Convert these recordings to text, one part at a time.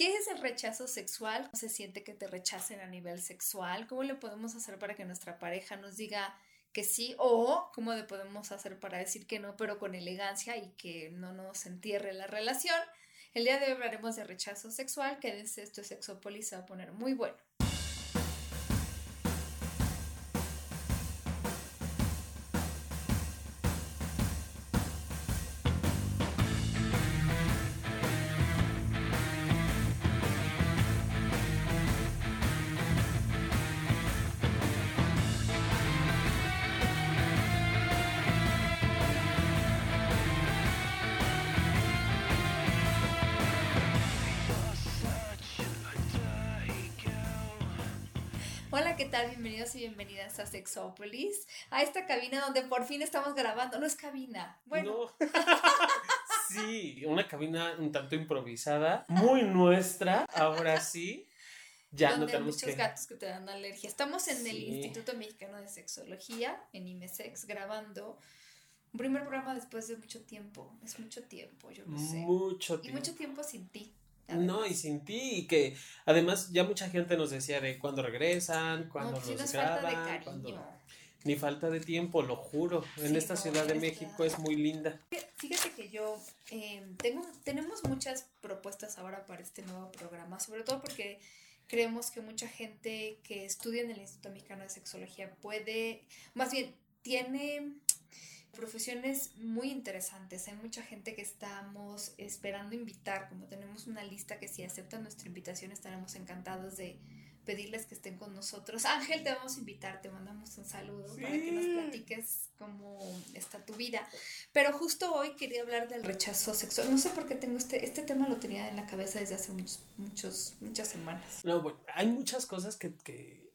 ¿Qué es el rechazo sexual? ¿Cómo se siente que te rechacen a nivel sexual? ¿Cómo le podemos hacer para que nuestra pareja nos diga que sí o cómo le podemos hacer para decir que no, pero con elegancia y que no nos entierre la relación? El día de hoy hablaremos de rechazo sexual. Quédense, esto es Sexópolis, se va a poner muy bueno. Bienvenidos y bienvenidas a Sexópolis, a esta cabina donde por fin estamos grabando. No es cabina. Bueno. No. sí, una cabina un tanto improvisada, muy nuestra, ahora sí. Ya donde no tenemos hay muchos gatos que te dan alergia. Estamos en el Instituto Mexicano de Sexología, en IMESEX, grabando un primer programa después de mucho tiempo. Es mucho tiempo, yo lo sé. Mucho tiempo. Y mucho tiempo sin ti. No, y sin ti, y que además ya mucha gente nos decía de cuándo regresan, cuándo no, pues nos graban, Ni falta de tiempo, lo juro. En esta Ciudad de México es muy linda. Fíjate que yo em, tengo, tenemos muchas propuestas ahora para este nuevo programa, sobre todo porque creemos que mucha gente que estudia en el Instituto Mexicano de Sexología puede, más bien, tiene profesiones muy interesantes. Hay mucha gente que estamos esperando invitar, como tenemos una lista que si aceptan nuestra invitación estaremos encantados de pedirles que estén con nosotros. Ángel, te vamos a invitar, te mandamos un saludo para que nos platiques cómo está tu vida. Pero justo hoy quería hablar del rechazo sexual. No sé por qué tengo este, este tema lo tenía en la cabeza desde hace muchos, muchos, muchas semanas. No, bueno, hay muchas cosas que, que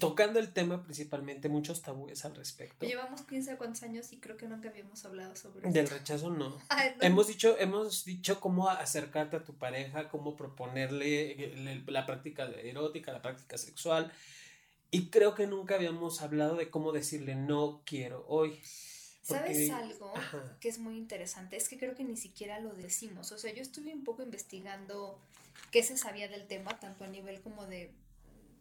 tocando el tema principalmente, muchos tabúes al respecto. Llevamos 15 cuántos años y creo que nunca habíamos hablado sobre Del rechazo no. Hemos dicho, hemos dicho cómo acercarte a tu pareja, cómo proponerle la práctica erótica, la práctica sexual. Y creo que nunca habíamos hablado de cómo decirle no quiero hoy. ¿Sabes algo que es muy interesante? Es que creo que ni siquiera lo decimos. O sea, yo estuve un poco investigando qué se sabía del tema, tanto a nivel como de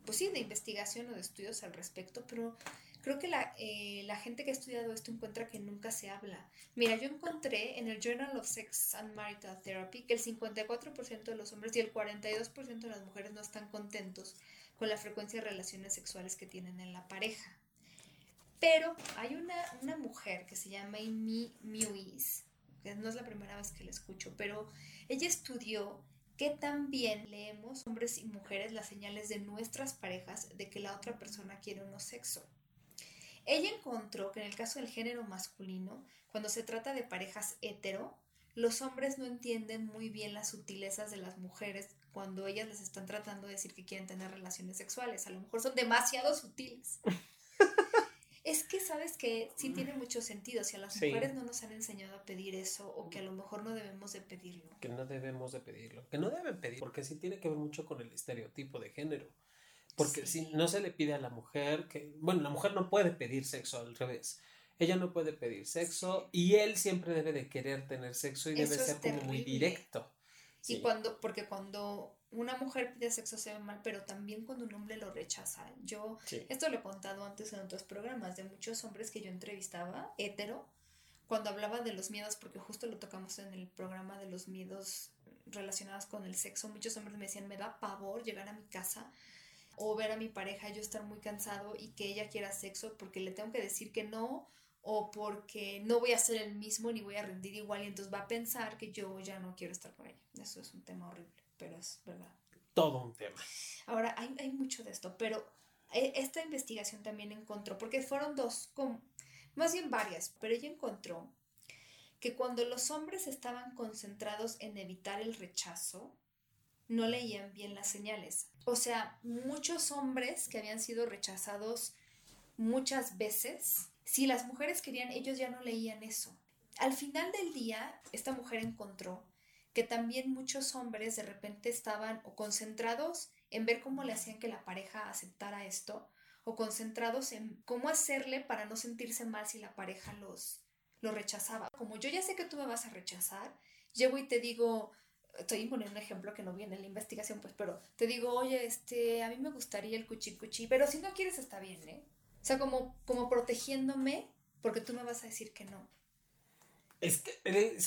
pues sí, de investigación o de estudios al respecto, pero creo que la, eh, la, gente que ha estudiado esto encuentra que nunca se habla. Mira, yo encontré en el Journal of Sex and Marital Therapy que el 54% de los hombres y el 42% de las mujeres no están contentos con la frecuencia de relaciones sexuales que tienen en la pareja. Pero hay una, una mujer que se llama Amy Mewis, que no es la primera vez que la escucho, pero ella estudió que también leemos hombres y mujeres las señales de nuestras parejas de que la otra persona quiere uno sexo. Ella encontró que en el caso del género masculino, cuando se trata de parejas hetero, los hombres no entienden muy bien las sutilezas de las mujeres cuando ellas les están tratando de decir que quieren tener relaciones sexuales. A lo mejor son demasiado sutiles. Es que sabes que sí tiene mucho sentido. Si a las mujeres no nos han enseñado a pedir eso, o que a lo mejor no debemos de pedirlo. Que no debemos de pedirlo. Que no deben pedir, porque sí tiene que ver mucho con el estereotipo de género. Porque si no se le pide a la mujer que, bueno, la mujer no puede pedir sexo al revés. Ella no puede pedir sexo y él siempre debe de querer tener sexo y debe ser como muy directo. Y cuando, porque cuando una mujer pide sexo se ve mal, pero también cuando un hombre lo rechaza. Yo, esto lo he contado antes en otros programas, de muchos hombres que yo entrevistaba, hetero, cuando hablaba de los miedos, porque justo lo tocamos en el programa de los miedos relacionados con el sexo, muchos hombres me decían, me da pavor llegar a mi casa o ver a mi pareja yo estar muy cansado y que ella quiera sexo porque le tengo que decir que no o porque no voy a ser el mismo ni voy a rendir igual y entonces va a pensar que yo ya no quiero estar con ella. Eso es un tema horrible pero es verdad. Todo un tema. Ahora, hay, hay mucho de esto, pero eh, esta investigación también encontró, porque fueron dos, más bien varias, pero ella encontró que cuando los hombres estaban concentrados en evitar el rechazo, no leían bien las señales. O sea, muchos hombres que habían sido rechazados muchas veces, si las mujeres querían, ellos ya no leían eso. Al final del día, esta mujer encontró que también muchos hombres de repente estaban o concentrados en ver cómo le hacían que la pareja aceptara esto o concentrados en cómo hacerle para no sentirse mal si la pareja los, lo rechazaba. Como yo ya sé que tú me vas a rechazar, llego y te digo, estoy poniendo un ejemplo que no viene en la investigación, pues, pero te digo, oye, este, a mí me gustaría el cuchi cuchi, pero si no quieres está bien, ¿eh? O sea, como, como protegiéndome, porque tú me vas a decir que no. Es que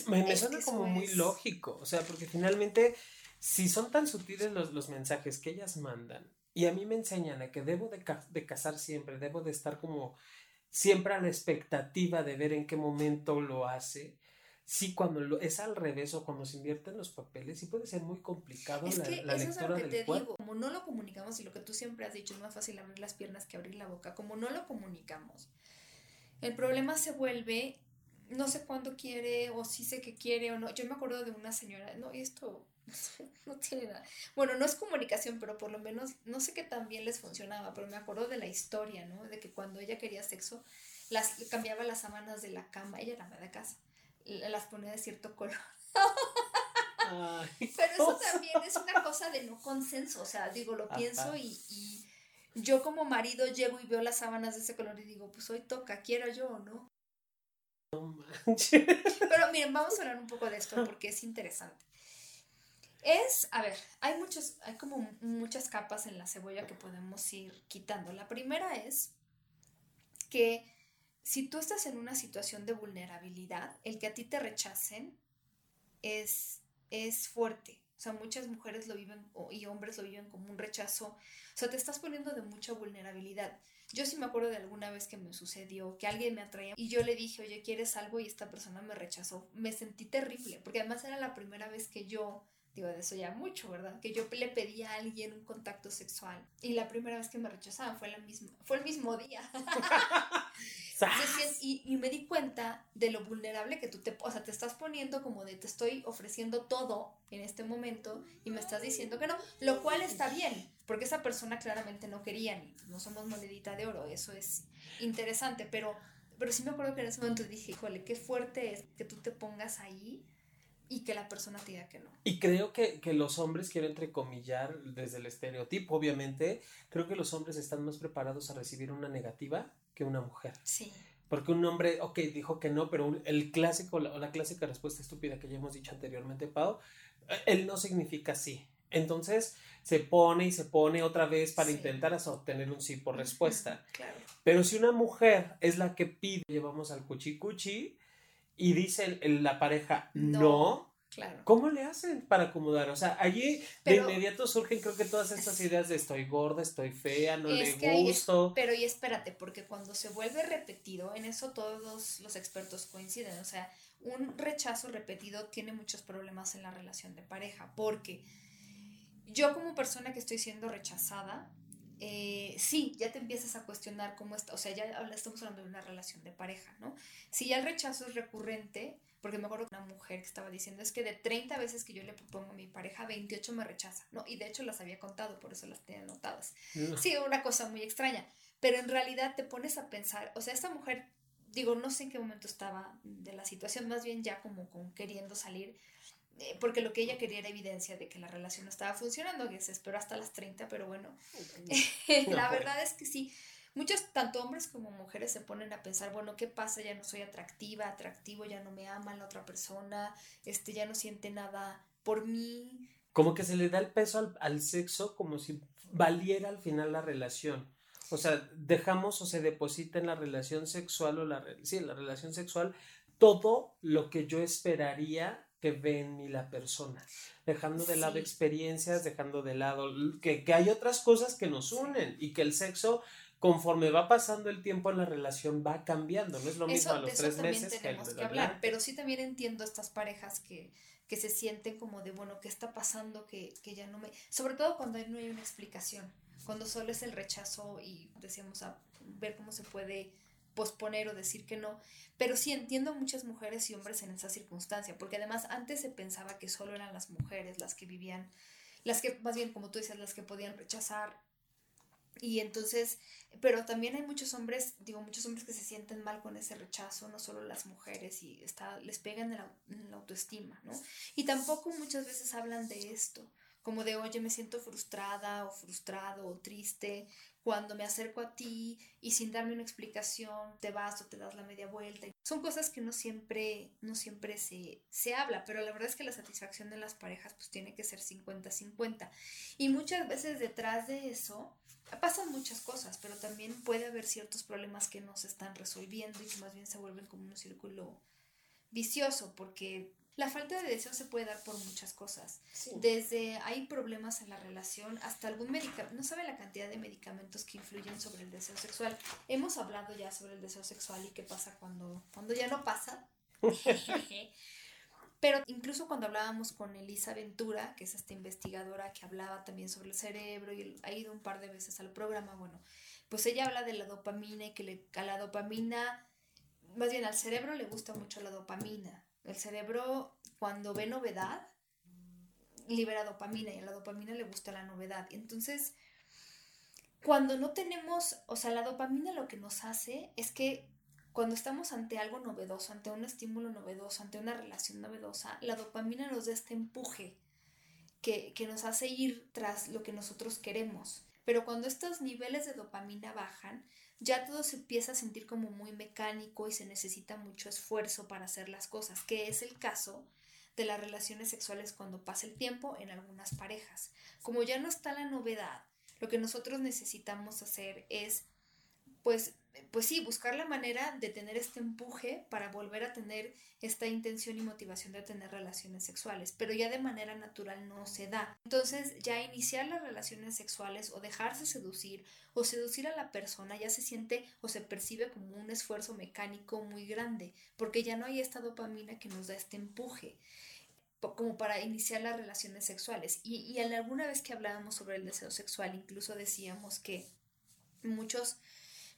me, suena como muy lógico, o sea, porque finalmente, si son tan sutiles los, los mensajes que ellas mandan, y a mí me enseñan a que debo de, de casar siempre, debo de estar como siempre a la expectativa de ver en qué momento lo hace, sí, cuando lo, es al revés o cuando se invierten los papeles, sí puede ser muy complicado es que eso es lo que te digo. Como no lo comunicamos y lo que tú siempre has dicho, es más fácil abrir las piernas que abrir la boca. Como no lo comunicamos, el problema se vuelve, no sé cuándo quiere o si sé que quiere o no. Yo me acuerdo de una señora, no, y esto no tiene nada. Bueno, no es comunicación, pero por lo menos, no sé qué tan bien les funcionaba, pero me acuerdo de la historia, ¿no? De que cuando ella quería sexo, las, cambiaba las sábanas de la cama, ella era de casa las ponía de cierto color. Pero eso también es una cosa de no consenso, o sea, digo, lo pienso y, yo como marido llego y veo las sábanas de ese color y digo, pues hoy toca, quiero yo o no. No Pero miren, vamos a hablar un poco de esto porque es interesante. Es, a ver, hay muchos, hay como muchas capas en la cebolla que podemos ir quitando. La primera es que si tú estás en una situación de vulnerabilidad, el que a ti te rechacen es, es fuerte. O sea, muchas mujeres lo viven y hombres lo viven como un rechazo. O sea, te estás poniendo de mucha vulnerabilidad. Yo sí me acuerdo de alguna vez que me sucedió que alguien me atraía y yo le dije, oye, ¿quieres algo? Y esta persona me rechazó. Me sentí terrible, porque además era la primera vez que yo, digo, de eso ya mucho, ¿verdad? Que yo le pedí a alguien un contacto sexual. Y la primera vez que me rechazaban fue, la misma, fue el mismo día. y, me di cuenta de lo vulnerable que tú te, o sea, te estás poniendo como de te estoy ofreciendo todo en este momento y me estás diciendo que no, lo cual está bien, porque esa persona claramente no quería ni no somos monedita de oro, eso es interesante, pero, pero sí me acuerdo que en ese momento dije, híjole, qué fuerte es que tú te pongas ahí y que la persona te diga que no. Y creo que, que, los hombres, quiero entrecomillar desde el estereotipo, obviamente, creo que los hombres están más preparados a recibir una negativa que una mujer. Sí. Porque un hombre, ok, dijo que no, pero el clásico, o la, clásica respuesta estúpida que ya hemos dicho anteriormente, Pau, él eh, no significa sí. Entonces se pone y se pone otra vez para intentar obtener un sí por respuesta. Claro. Pero si una mujer es la que pide, llevamos al cuchi cuchi y dice la pareja no ¿Cómo le hacen para acomodar? O sea, allí de inmediato surgen creo que todas estas ideas de estoy gorda, estoy fea, no le gusto. pero y espérate, porque cuando se vuelve repetido, en eso todos los expertos coinciden, o sea, un rechazo repetido tiene muchos problemas en la relación de pareja, porque yo como persona que estoy siendo rechazada, eh, sí, ya te empiezas a cuestionar cómo está, o sea, ya estamos hablando de una relación de pareja, ¿no? Si ya el rechazo es recurrente, porque me acuerdo de una mujer que estaba diciendo, es que de 30 veces que yo le propongo a mi pareja, 28 me rechaza, ¿no? Y de hecho las había contado, por eso las tenía anotadas. Sí, una cosa muy extraña, pero en realidad te pones a pensar, o sea, esta mujer, digo, no sé en qué momento estaba de la situación, más bien ya como, como queriendo salir, eh, porque lo que ella quería era evidencia de que la relación no estaba funcionando, que se esperó hasta las 30, pero bueno, la verdad es que sí, Muchos, tanto hombres como mujeres, se ponen a pensar, bueno, ¿qué pasa? Ya no soy atractiva, atractivo, ya no me ama la otra persona, este, ya no siente nada por mí. Como que se le da el peso al, sexo como si valiera al final la relación. O sea, dejamos o se deposita en la relación sexual o la, sí, en la relación sexual todo lo que yo esperaría que ve en mí la persona, dejando de lado experiencias, dejando de lado que, que, hay otras cosas que nos unen y que el sexo conforme va pasando el tiempo en la relación va cambiando, no es lo mismo a los tres meses tenemos que, hablar, pero sí también entiendo estas parejas que, que se sienten como de, bueno, ¿qué está pasando? Que, que ya no me... Sobre todo cuando no hay una explicación, cuando solo es el rechazo y decíamos a ver cómo se puede posponer o decir que no, pero sí entiendo muchas mujeres y hombres en esa circunstancia, porque además antes se pensaba que solo eran las mujeres las que vivían, las que, más bien como tú dices, las que podían rechazar y entonces, pero también hay muchos hombres, digo, muchos hombres que se sienten mal con ese rechazo, no solo las mujeres, y está, les pegan en la, autoestima, ¿no? Y tampoco muchas veces hablan de esto, como de, oye, me siento frustrada o frustrado o triste cuando me acerco a ti y sin darme una explicación te vas o te das la media vuelta. Son cosas que no siempre, no siempre se, se habla, pero la verdad es que la satisfacción de las parejas pues tiene que ser 50-50. Y muchas veces detrás de eso pasan muchas cosas, pero también puede haber ciertos problemas que no se están resolviendo y que más bien se vuelven como un círculo vicioso, porque la falta de deseo se puede dar por muchas cosas. Desde hay problemas en la relación hasta algún medicamento. No sabe la cantidad de medicamentos que influyen sobre el deseo sexual. Hemos hablado ya sobre el deseo sexual y qué pasa cuando, cuando ya no pasa. Pero incluso cuando hablábamos con Elisa Ventura, que es esta investigadora que hablaba también sobre el cerebro y ha ido un par de veces al programa, bueno, pues ella habla de la dopamina y que le, a la dopamina, más bien al cerebro le gusta mucho la dopamina el cerebro, cuando ve novedad, libera dopamina y a la dopamina le gusta la novedad. Entonces, cuando no tenemos, o sea, la dopamina lo que nos hace es que cuando estamos ante algo novedoso, ante un estímulo novedoso, ante una relación novedosa, la dopamina nos da este empuje que, que nos hace ir tras lo que nosotros queremos. Pero cuando estos niveles de dopamina bajan, ya todo se empieza a sentir como muy mecánico y se necesita mucho esfuerzo para hacer las cosas, que es el caso de las relaciones sexuales cuando pasa el tiempo en algunas parejas. Como ya no está la novedad, lo que nosotros necesitamos hacer es pues pues sí, buscar la manera de tener este empuje para volver a tener esta intención y motivación de tener relaciones sexuales, pero ya de manera natural no se da. Entonces ya iniciar las relaciones sexuales o dejarse seducir o seducir a la persona ya se siente o se percibe como un esfuerzo mecánico muy grande, porque ya no hay esta dopamina que nos da este empuje como para iniciar las relaciones sexuales. Y, y alguna vez que hablábamos sobre el deseo sexual, incluso decíamos que muchos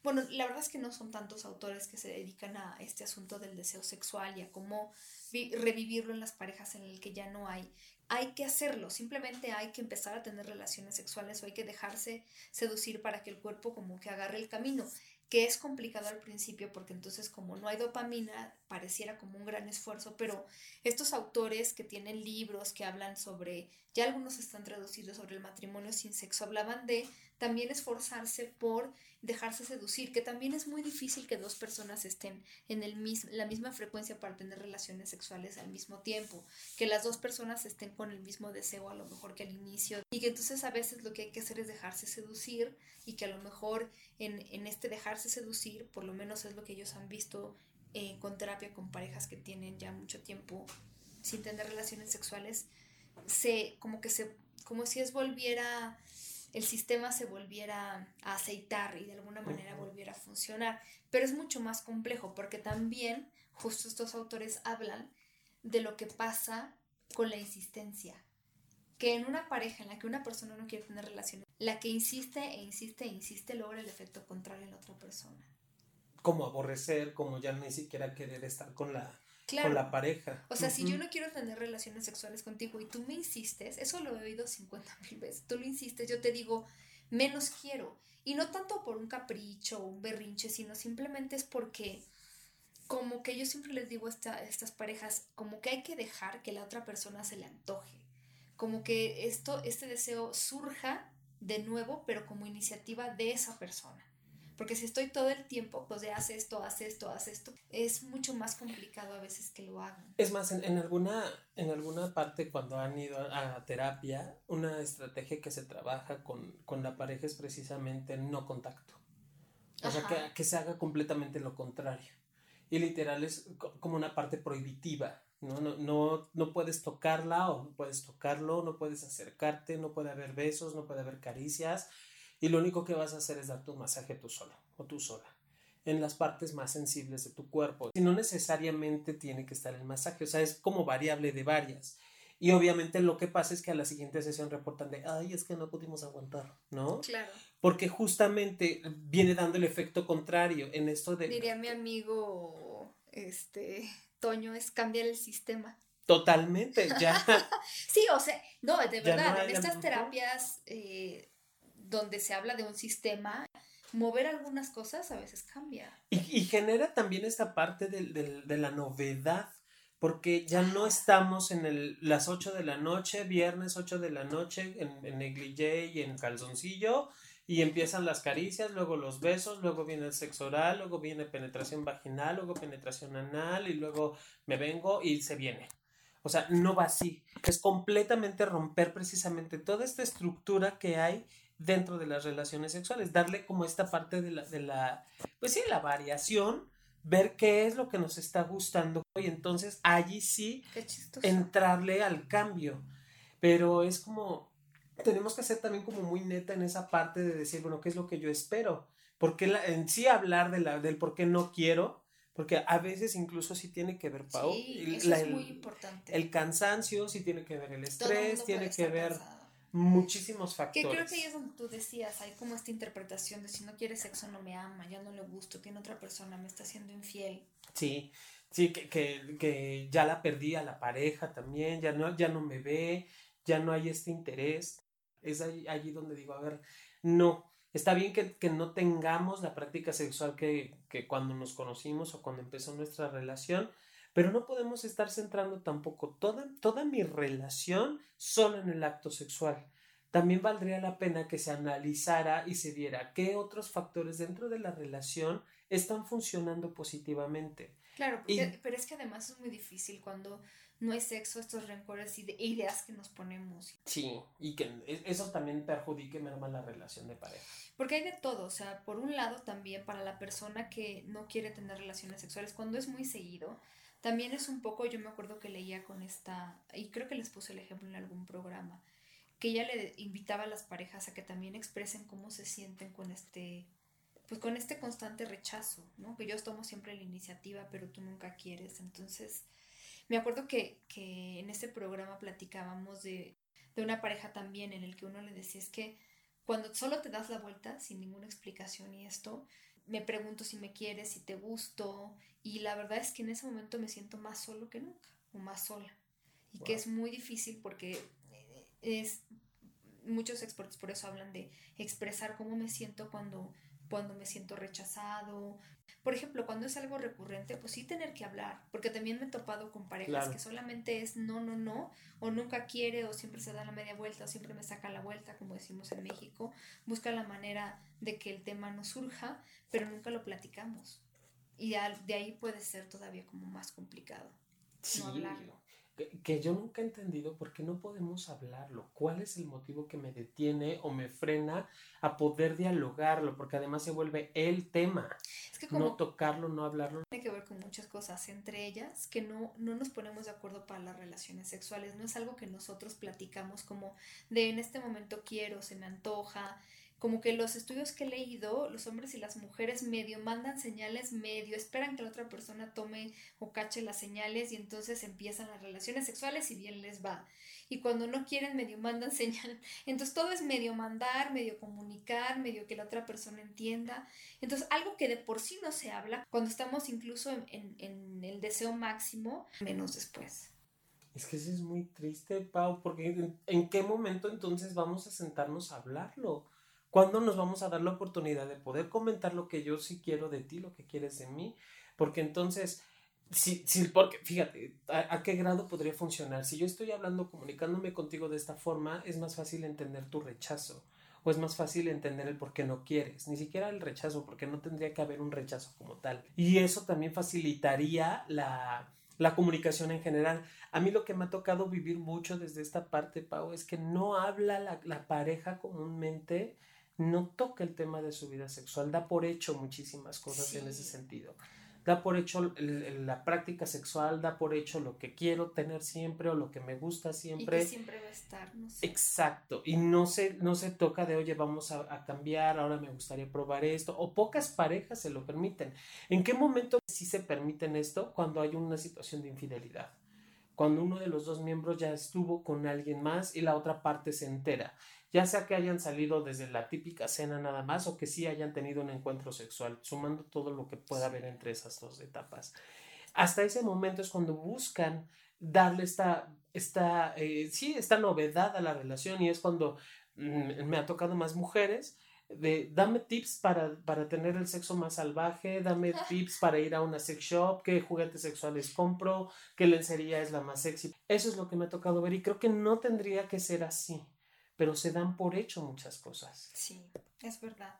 bueno, la verdad es que no son tantos autores que se dedican a este asunto del deseo sexual y a cómo revivirlo en las parejas en el que ya no hay. Hay que hacerlo, simplemente hay que empezar a tener relaciones sexuales o hay que dejarse seducir para que el cuerpo como que agarre el camino que es complicado al principio porque entonces como no hay dopamina pareciera como un gran esfuerzo, pero estos autores que tienen libros que hablan sobre, ya algunos están traducidos sobre el matrimonio sin sexo, hablaban de también esforzarse por dejarse seducir, que también es muy difícil que dos personas estén en el la misma frecuencia para tener relaciones sexuales al mismo tiempo, que las dos personas estén con el mismo deseo a lo mejor que al inicio, y que entonces a veces lo que hay que hacer es dejarse seducir y que a lo mejor en, en este dejarse seducir, por lo menos es lo que ellos han visto eh, con terapia con parejas que tienen ya mucho tiempo sin tener relaciones sexuales, se como que se como si es volviera el sistema se volviera a aceitar y de alguna manera volviera a funcionar. Pero es mucho más complejo porque también justo estos autores hablan de lo que pasa con la insistencia. Que en una pareja en la que una persona no quiere tener relaciones, la que insiste e insiste e insiste logra el efecto contrario en la otra persona. Como aborrecer, como ya ni siquiera querer estar con la, con la pareja. O sea, si yo no quiero tener relaciones sexuales contigo y tú me insistes, eso lo he oído 50 mil veces, tú lo insistes, yo te digo, menos quiero. Y no tanto por un capricho o un berrinche, sino simplemente es porque, como que yo siempre les digo a, a estas parejas, como que hay que dejar que la otra persona se le antoje. Como que esto, este deseo surja de nuevo, pero como iniciativa de esa persona. Porque si estoy todo el tiempo, pues de haz esto, haz esto, haz esto, es mucho más complicado a veces que lo hagan. Es más, en, alguna, en alguna parte cuando han ido a, terapia, una estrategia que se trabaja con, la pareja es precisamente no contacto. O sea, que, que se haga completamente lo contrario. Y literal es como una parte prohibitiva. ¿no? No, no, no puedes tocarla o no puedes tocarlo, no puedes acercarte, no puede haber besos, no puede haber caricias y lo único que vas a hacer es darte un masaje tú solo o tú sola en las partes más sensibles de tu cuerpo. Y no necesariamente tiene que estar el masaje, o sea, es como variable de varias. Y obviamente lo que pasa es que a la siguiente sesión reportan de, ay, es que no pudimos aguantar, ¿no? Claro. Porque justamente viene dando el efecto contrario en esto de... Diría mi amigo, este, Toño, es cambiar el sistema. Totalmente, ya. sí, o sea, no, de verdad, en estas terapias eh, donde se habla de un sistema, mover algunas cosas a veces cambia. Y, genera también esta parte de, la novedad porque ya no estamos en el, las 8 de la noche, viernes 8 de la noche, en, en negligé y en calzoncillo, y empiezan las caricias, luego los besos, luego viene el sexo oral, luego viene penetración vaginal, luego penetración anal, y luego me vengo y se viene. O sea, no va así. Es completamente romper precisamente toda esta estructura que hay dentro de las relaciones sexuales, darle como esta parte de la, de la pues sí, la variación, ver qué es lo que nos está gustando y entonces allí sí entrarle al cambio. Pero es como, tenemos que ser también como muy neta en esa parte de decir, bueno, ¿qué es lo que yo espero? Porque la, en sí hablar de la, del por qué no quiero, porque a veces incluso sí tiene que ver, Pau. Sí, eso es muy importante. El cansancio, sí tiene que ver el estrés, tiene que ver muchísimos factores. Que creo que ahí es donde tú decías, hay como esta interpretación de si no quiere sexo no me ama, ya no le gusto, tiene otra persona, me está haciendo infiel. Sí, sí, que, que, que ya la perdí a la pareja también, ya no, ya no me ve, ya no hay este interés. Es allí, donde digo, a ver, no, está bien que, que no tengamos la práctica sexual que, que cuando nos conocimos o cuando empezó nuestra relación, pero no podemos estar centrando tampoco toda, toda mi relación solo en el acto sexual. También valdría la pena que se analizara y se viera qué otros factores dentro de la relación están funcionando positivamente. Claro, pero es que además es muy difícil cuando no hay sexo, estos rencores y de ideas que nos ponemos. Sí, y que e, eso también perjudique merma la relación de pareja. Porque hay de todo, o sea, por un lado también para la persona que no quiere tener relaciones sexuales, cuando es muy seguido, también es un poco, yo me acuerdo que leía con esta, y creo que les puse el ejemplo en algún programa, que ella le invitaba a las parejas a que también expresen cómo se sienten con este, pues con este constante rechazo, ¿no? Que yo tomo siempre la iniciativa, pero tú nunca quieres. Entonces, me acuerdo que, que en ese programa platicábamos de, de una pareja también en el que uno le decía es que cuando solo te das la vuelta sin ninguna explicación y esto, me pregunto si me quieres, si te gusto, y la verdad es que en ese momento me siento más solo que nunca, o más sola. Y que es muy difícil porque eh, es muchos expertos por eso hablan de expresar cómo me siento cuando cuando me siento rechazado. Por ejemplo, cuando es algo recurrente, pues sí tener que hablar, porque también me he topado con parejas que solamente es no, no, no, o nunca quiere, o siempre se da la media vuelta, o siempre me saca la vuelta, como decimos en México, busca la manera de que el tema no surja, pero nunca lo platicamos. Y de ahí puede ser todavía como más complicado no hablarlo que yo nunca he entendido por qué no podemos hablarlo. ¿Cuál es el motivo que me detiene o me frena a poder dialogarlo? Porque además se vuelve el tema. Es que como no tocarlo, no hablarlo. Tiene que ver con muchas cosas, entre ellas que no, no nos ponemos de acuerdo para las relaciones sexuales. No es algo que nosotros platicamos como de en este momento quiero, se me antoja, como que los estudios que he leído, los hombres y las mujeres medio mandan señales medio, esperan que la otra persona tome o cache las señales y entonces empiezan las relaciones sexuales y bien les va. Y cuando no quieren, medio mandan señal. Entonces todo es medio mandar, medio comunicar, medio que la otra persona entienda. Entonces algo que de por sí no se habla, cuando estamos incluso en, en, el deseo máximo, menos después. Es que eso es muy triste, Pau, porque ¿en qué momento entonces vamos a sentarnos a hablarlo? ¿Cuándo nos vamos a dar la oportunidad de poder comentar lo que yo sí quiero de ti, lo que quieres de mí? Porque entonces, sí, sí, porque fíjate, ¿a, qué grado podría funcionar? Si yo estoy hablando, comunicándome contigo de esta forma, es más fácil entender tu rechazo. O es más fácil entender el por qué no quieres, ni siquiera el rechazo, porque no tendría que haber un rechazo como tal. Y eso también facilitaría la, la comunicación en general. A mí lo que me ha tocado vivir mucho desde esta parte, Pau, es que no habla la, la pareja comúnmente no toca el tema de su vida sexual, da por hecho muchísimas cosas en ese sentido. Da por hecho la práctica sexual, da por hecho lo que quiero tener siempre o lo que me gusta siempre. Y que siempre va a estar, no sé. Exacto. Y no se, no se toca de, oye, vamos a, a, cambiar, ahora me gustaría probar esto. O pocas parejas se lo permiten. ¿En qué momento sí se permiten esto? Cuando hay una situación de infidelidad. Cuando uno de los dos miembros ya estuvo con alguien más y la otra parte se entera ya sea que hayan salido desde la típica cena nada más o que sí hayan tenido un encuentro sexual, sumando todo lo que pueda haber entre esas dos etapas. Hasta ese momento es cuando buscan darle esta, esta, eh, sí, esta novedad a la relación y es cuando mm, me ha tocado más mujeres de dame tips para, para tener el sexo más salvaje, dame tips para ir a una sex shop, qué juguetes sexuales compro, qué lencería es la más sexy. Eso es lo que me ha tocado ver y creo que no tendría que ser así, pero se dan por hecho muchas cosas. Sí, es verdad.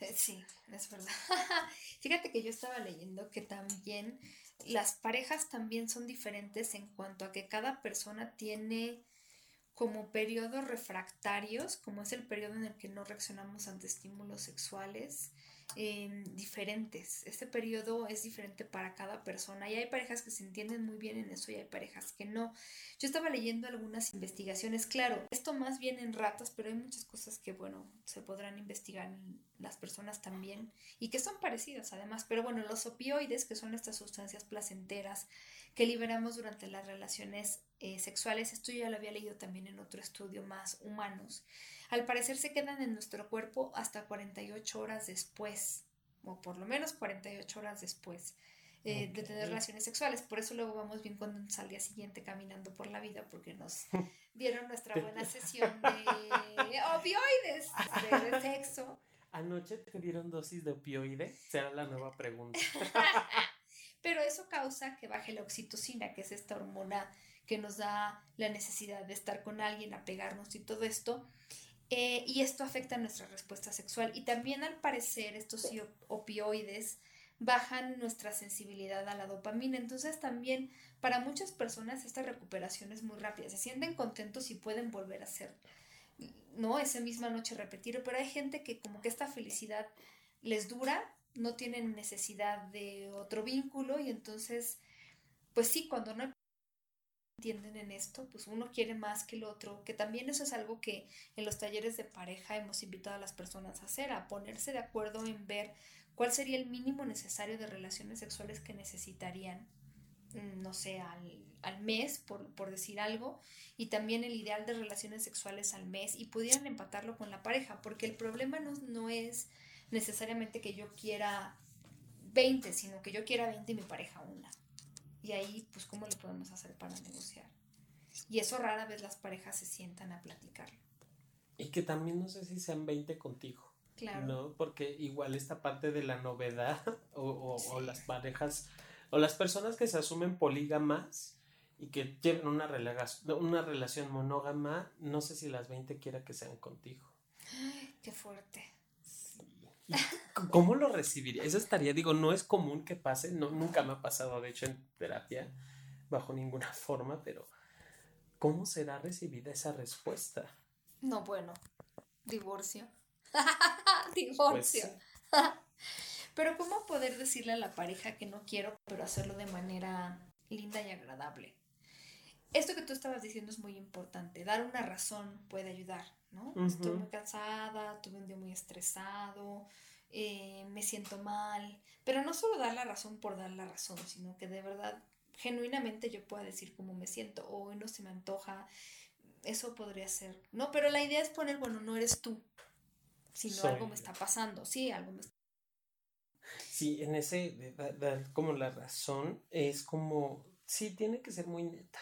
Eh, sí, es verdad. Fíjate que yo estaba leyendo que también las parejas también son diferentes en cuanto a que cada persona tiene como periodos refractarios, como es el periodo en el que no reaccionamos ante estímulos sexuales, diferentes. Este periodo es diferente para cada persona y hay parejas que se entienden muy bien en eso y hay parejas que no. Yo estaba leyendo algunas investigaciones, claro, esto más bien en ratas, pero hay muchas cosas que, bueno, se podrán investigar en las personas también y que son parecidas además, pero bueno, los opioides, que son estas sustancias placenteras que liberamos durante las relaciones eh, sexuales, esto ya lo había leído también en otro estudio más humanos, al parecer se quedan en nuestro cuerpo hasta 48 horas después, o por lo menos 48 horas después. Eh, de tener relaciones sexuales. Por eso luego vamos bien cuando al día siguiente caminando por la vida, porque nos dieron nuestra buena sesión de opioides, de, sexo. ¿Anoche te dieron dosis de opioides? Será la nueva pregunta. Pero eso causa que baje la oxitocina, que es esta hormona que nos da la necesidad de estar con alguien, apegarnos y todo esto. Eh, y esto afecta nuestra respuesta sexual. Y también al parecer estos opioides bajan nuestra sensibilidad a la dopamina. Entonces también para muchas personas esta recuperación es muy rápida. Se sienten contentos y pueden volver a hacer, ¿no? Esa misma noche repetir. Pero hay gente que como que esta felicidad les dura, no tienen necesidad de otro vínculo y entonces, pues sí, cuando no hay entienden en esto, pues uno quiere más que el otro, que también eso es algo que en los talleres de pareja hemos invitado a las personas a hacer, a ponerse de acuerdo en ver cuál sería el mínimo necesario de relaciones sexuales que necesitarían, mm, no sé, al, al mes, por, por, decir algo, y también el ideal de relaciones sexuales al mes, y pudieran empatarlo con la pareja, porque el problema no, no es necesariamente que yo quiera 20, sino que yo quiera 20 y mi pareja una. Y ahí, pues, ¿cómo le podemos hacer para negociar? Y eso rara vez las parejas se sientan a platicarlo. Y que también no sé si sean 20 contigo. Claro. ¿No? Porque igual esta parte de la novedad o, o, las parejas o las personas que se asumen polígamas y que tienen una, una relación monógama, no sé si las 20 quiera que sean contigo. Ay, qué fuerte. ¿Cómo lo recibiría? Eso estaría, digo, no es común que pase, no, nunca me ha pasado, de hecho, en terapia, bajo ninguna forma, pero ¿cómo será recibida esa respuesta? No, bueno, divorcio. divorcio. Pues pero ¿cómo poder decirle a la pareja que no quiero, pero hacerlo de manera linda y agradable? Esto que tú estabas diciendo es muy importante. Dar una razón puede ayudar. Estoy muy cansada, tuve un día muy estresado, eh, me siento mal, pero no solo dar la razón por dar la razón, sino que de verdad, genuinamente yo pueda decir cómo me siento, o hoy no se me antoja, eso podría ser, ¿no? Pero la idea es poner, bueno, no eres tú, sino algo me está pasando, sí, algo me está Sí, en ese, dar como la razón, es como, sí, tiene que ser muy neta.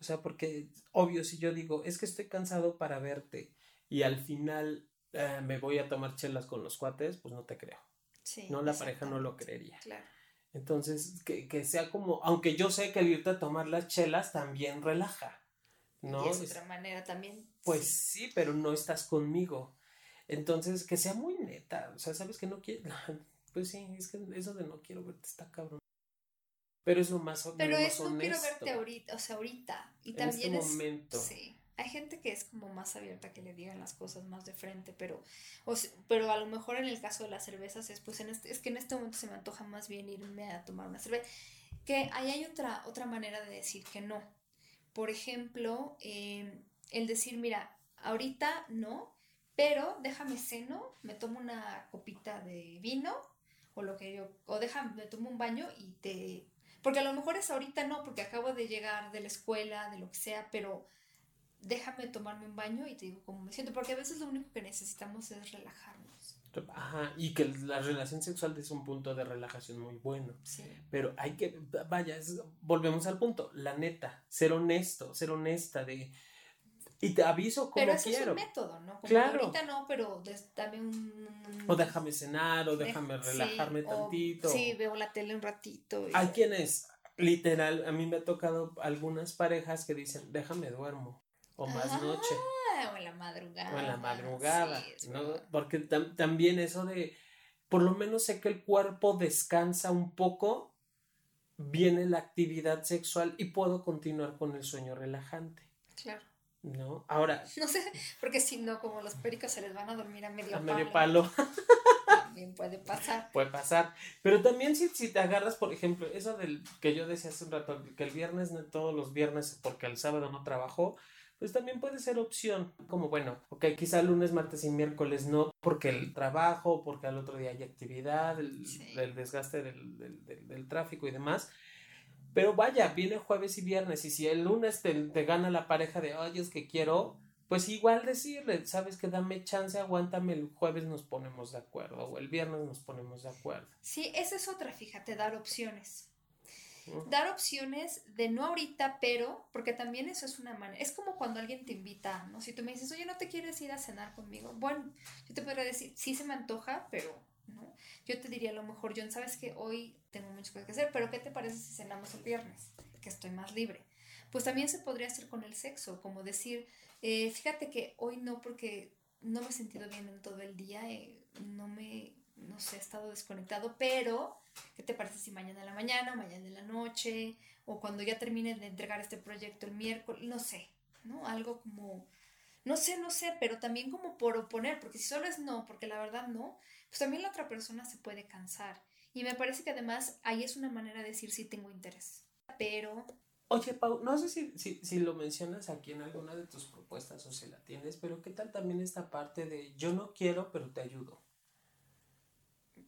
O sea, porque obvio, si yo digo, es que estoy cansado para verte y al final eh, me voy a tomar chelas con los cuates, pues no te creo. Sí, no, la pareja no lo creería. Claro. Entonces, que, que, sea como, aunque yo sé que el irte a tomar las chelas también relaja. ¿no? Y es otra manera también. Pues sí. pero no estás conmigo. Entonces, que sea muy neta. O sea, sabes que no quiero. Pues sí, es que eso de no quiero verte está cabrón. Pero es lo más Pero es no quiero verte ahorita, o sea, ahorita. Y en también este momento. Sí. Hay gente que es como más abierta que le digan las cosas más de frente, pero, o pero a lo mejor en el caso de las cervezas es pues en este, es que en este momento se me antoja más bien irme a tomar una cerveza. Que ahí hay otra, otra manera de decir que no. Por ejemplo, em, el decir, mira, ahorita no, pero déjame seno, me tomo una copita de vino o lo que yo, o déjame, me tomo un baño y te porque a lo mejor es ahorita no, porque acabo de llegar de la escuela, de lo que sea, pero déjame tomarme un baño y te digo cómo me siento, porque a veces lo único que necesitamos es relajarnos. Ajá, y que la relación sexual es un punto de relajación muy bueno. Sí. Pero hay que, vaya, volvemos al punto, la neta, ser honesto, ser honesta de, Y te aviso como pero quiero. es un método, ¿no? Como claro. ahorita no, pero dame un... O déjame cenar, o déjame relajarme tantito. sí, veo la tele un ratito. Hay quienes, literal, a mí me ha tocado algunas parejas que dicen, déjame duermo, o más noche. O en la madrugada. O en la madrugada, ¿no? Porque también eso de, por lo menos sé que el cuerpo descansa un poco, viene la actividad sexual y puedo continuar con el sueño relajante. Claro. ¿No? Ahora. No sé, porque si no, como los pericos se les van a dormir a medio palo. A medio palo. También puede pasar. Puede pasar. Pero también si, si te agarras, por ejemplo, eso del que yo decía hace un rato, que el viernes, no todos los viernes, porque el sábado no trabajo, pues también puede ser opción. Como bueno, ok, quizá lunes, martes y miércoles no, porque el trabajo, porque al otro día hay actividad, el, desgaste del, del, del, tráfico y demás. Pero vaya, viene jueves y viernes y si el lunes te, te gana la pareja de, oye, es que quiero, pues igual decirle, sabes que dame chance, aguántame, el jueves nos ponemos de acuerdo o el viernes nos ponemos de acuerdo. Sí, esa es otra, fíjate, dar opciones. Dar opciones de no ahorita, pero, porque también eso es una manera, es como cuando alguien te invita, ¿no? Si tú me dices, oye, ¿no te quieres ir a cenar conmigo? Bueno, yo te podría decir, sí se me antoja, pero, Yo te diría a lo mejor, John, sabes que hoy tengo muchas cosas que hacer, pero ¿qué te parece si cenamos el viernes? Que estoy más libre. Pues también se podría hacer con el sexo, como decir, eh, fíjate que hoy no porque no me he sentido bien en todo el día, eh, no me, no sé, he estado desconectado, pero ¿qué te parece si mañana en la mañana o mañana en la noche o cuando ya termine de entregar este proyecto el miércoles, no sé, ¿no? Algo como, no sé, no sé, pero también como por oponer, porque si solo es no, porque la verdad no, pues también la otra persona se puede cansar. Y me parece que además ahí es una manera de decir sí tengo interés. Pero... Oye, Pau, no sé si, si, si, lo mencionas aquí en alguna de tus propuestas o si la tienes, pero ¿qué tal también esta parte de yo no quiero, pero te ayudo?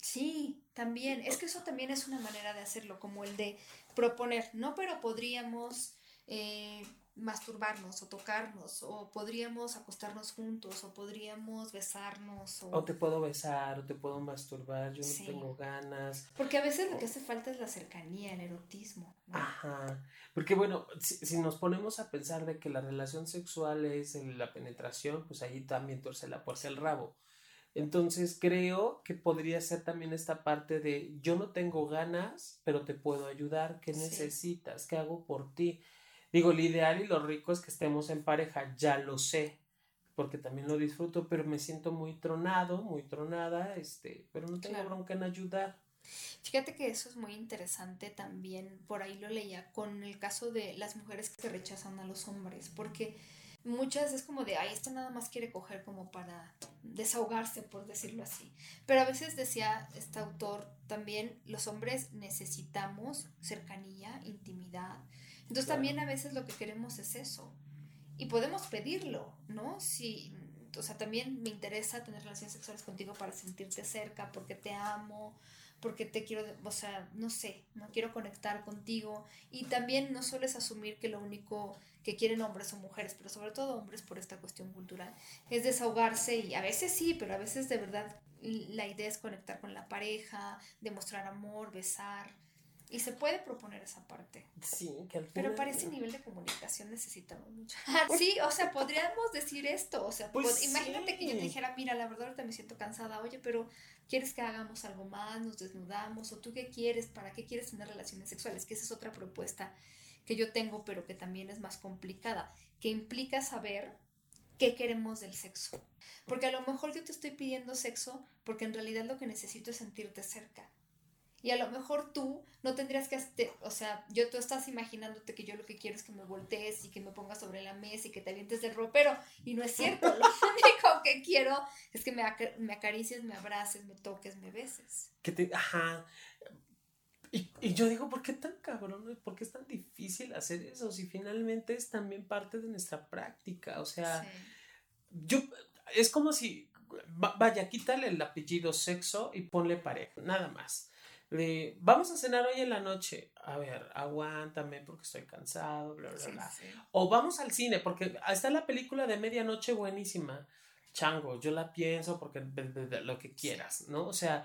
Sí, también. Es que eso también es una manera de hacerlo, como el de proponer, no, pero podríamos eh, masturbarnos o tocarnos, o podríamos acostarnos juntos, o podríamos besarnos. O, te puedo besar, o te puedo masturbar, yo no tengo ganas. Porque a veces lo que hace falta es la cercanía, el erotismo. Ajá. Porque bueno, si, nos ponemos a pensar de que la relación sexual es la penetración, pues ahí también torce la puerta el rabo. Entonces creo que podría ser también esta parte de yo no tengo ganas, pero te puedo ayudar, ¿qué necesitas? ¿Qué hago por ti? Digo, lo ideal y lo rico es que estemos en pareja, ya lo sé, porque también lo disfruto, pero me siento muy tronado, muy tronada, este, pero no tengo bronca en ayudar. Fíjate que eso es muy interesante también, por ahí lo leía, con el caso de las mujeres que rechazan a los hombres, porque muchas es como de, ay, esta nada más quiere coger como para desahogarse, por decirlo así. Pero a veces decía este autor también, los hombres necesitamos cercanía, intimidad, entonces también a veces lo que queremos es eso. Y podemos pedirlo, ¿no? Si, o sea, también me interesa tener relaciones sexuales contigo para sentirte cerca, porque te amo, porque te quiero, o sea, no sé, no quiero conectar contigo. Y también no solo es asumir que lo único que quieren hombres o mujeres, pero sobre todo hombres por esta cuestión cultural, es desahogarse y a veces sí, pero a veces de verdad la idea es conectar con la pareja, demostrar amor, besar. Y se puede proponer esa parte. Sí, que al final... Pero para ese nivel de comunicación necesitamos mucho. sí, o sea, podríamos decir esto. O sea, pues imagínate que yo te dijera, mira, la verdad ahorita me siento cansada, oye, pero ¿quieres que hagamos algo más? ¿Nos desnudamos? ¿O tú qué quieres? ¿Para qué quieres tener relaciones sexuales? Que esa es otra propuesta que yo tengo, pero que también es más complicada, que implica saber qué queremos del sexo. Porque a lo mejor yo te estoy pidiendo sexo porque en realidad lo que necesito es sentirte cerca y a lo mejor tú no tendrías que, o sea, yo tú estás imaginándote que yo lo que quiero es que me voltees y que me pongas sobre la mesa y que te avientes del ropero. Y no es cierto. Lo único que quiero es que me, me acaricies, me abraces, me toques, me beses. Que te, ajá. Y, y, yo digo, ¿por qué tan cabrón? ¿Por qué es tan difícil hacer eso? Si finalmente es también parte de nuestra práctica. O sea, yo, es como si, vaya, quítale el apellido sexo y ponle pareja, nada más de vamos a cenar hoy en la noche. A ver, aguántame porque estoy cansado, bla, bla, bla. O vamos al cine porque está la película de medianoche buenísima. Chango, yo la pienso porque lo que quieras, ¿no? O sea,